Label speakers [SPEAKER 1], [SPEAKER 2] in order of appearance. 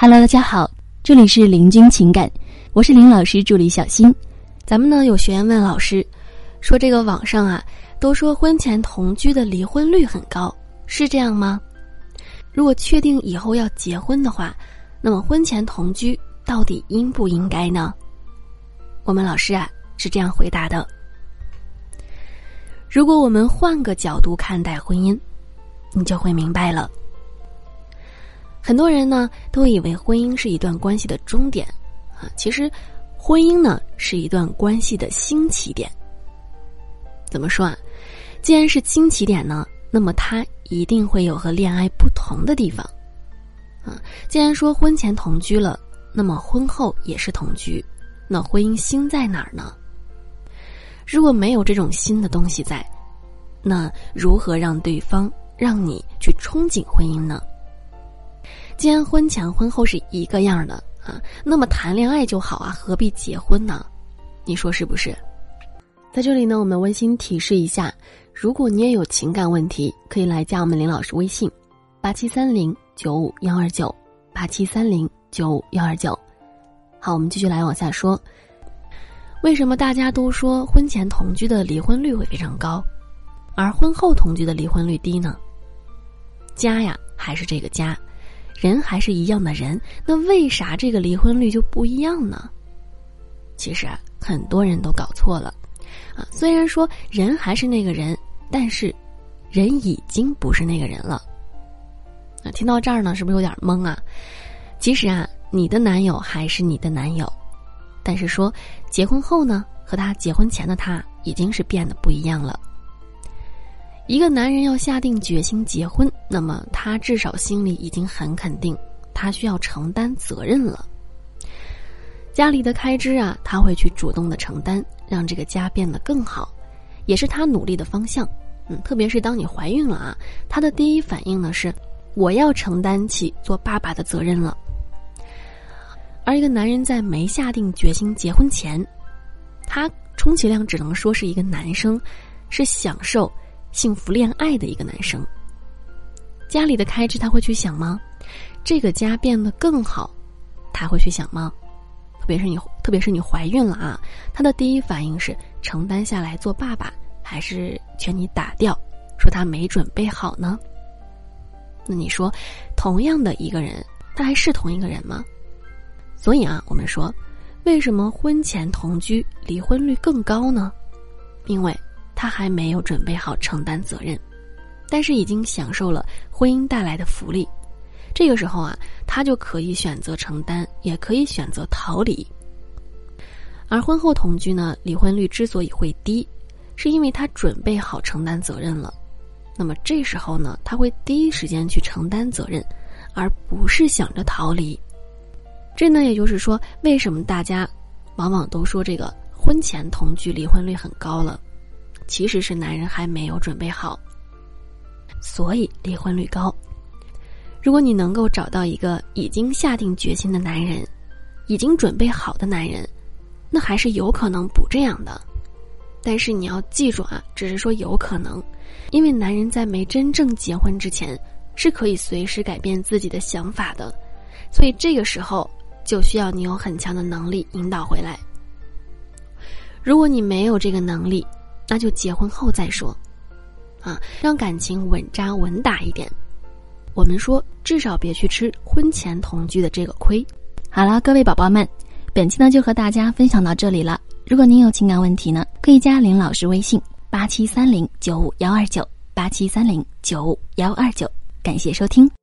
[SPEAKER 1] Hello，大家好，这里是林君情感，我是林老师助理小新。咱们呢有学员问老师，说这个网上啊都说婚前同居的离婚率很高，是这样吗？如果确定以后要结婚的话，那么婚前同居到底应不应该呢？我们老师啊是这样回答的：如果我们换个角度看待婚姻，你就会明白了。很多人呢都以为婚姻是一段关系的终点，啊，其实，婚姻呢是一段关系的新起点。怎么说啊？既然是新起点呢，那么它一定会有和恋爱不同的地方。啊，既然说婚前同居了，那么婚后也是同居，那婚姻新在哪儿呢？如果没有这种新的东西在，那如何让对方让你去憧憬婚姻呢？既然婚前婚后是一个样的啊，那么谈恋爱就好啊，何必结婚呢？你说是不是？在这里呢，我们温馨提示一下，如果你也有情感问题，可以来加我们林老师微信：八七三零九五幺二九八七三零九五幺二九。好，我们继续来往下说，为什么大家都说婚前同居的离婚率会非常高，而婚后同居的离婚率低呢？家呀，还是这个家。人还是一样的人，那为啥这个离婚率就不一样呢？其实啊，很多人都搞错了，啊，虽然说人还是那个人，但是人已经不是那个人了。啊，听到这儿呢，是不是有点懵啊？其实啊，你的男友还是你的男友，但是说结婚后呢，和他结婚前的他已经是变得不一样了。一个男人要下定决心结婚，那么他至少心里已经很肯定，他需要承担责任了。家里的开支啊，他会去主动的承担，让这个家变得更好，也是他努力的方向。嗯，特别是当你怀孕了啊，他的第一反应呢是，我要承担起做爸爸的责任了。而一个男人在没下定决心结婚前，他充其量只能说是一个男生，是享受。幸福恋爱的一个男生，家里的开支他会去想吗？这个家变得更好，他会去想吗？特别是你，特别是你怀孕了啊，他的第一反应是承担下来做爸爸，还是劝你打掉，说他没准备好呢？那你说，同样的一个人，他还是同一个人吗？所以啊，我们说，为什么婚前同居离婚率更高呢？因为。他还没有准备好承担责任，但是已经享受了婚姻带来的福利。这个时候啊，他就可以选择承担，也可以选择逃离。而婚后同居呢，离婚率之所以会低，是因为他准备好承担责任了。那么这时候呢，他会第一时间去承担责任，而不是想着逃离。这呢，也就是说，为什么大家往往都说这个婚前同居离婚率很高了？其实是男人还没有准备好，所以离婚率高。如果你能够找到一个已经下定决心的男人，已经准备好的男人，那还是有可能不这样的。但是你要记住啊，只是说有可能，因为男人在没真正结婚之前，是可以随时改变自己的想法的。所以这个时候就需要你有很强的能力引导回来。如果你没有这个能力，那就结婚后再说，啊，让感情稳扎稳打一点。我们说，至少别去吃婚前同居的这个亏。好了，各位宝宝们，本期呢就和大家分享到这里了。如果您有情感问题呢，可以加林老师微信：八七三零九五幺二九八七三零九五幺二九。感谢收听。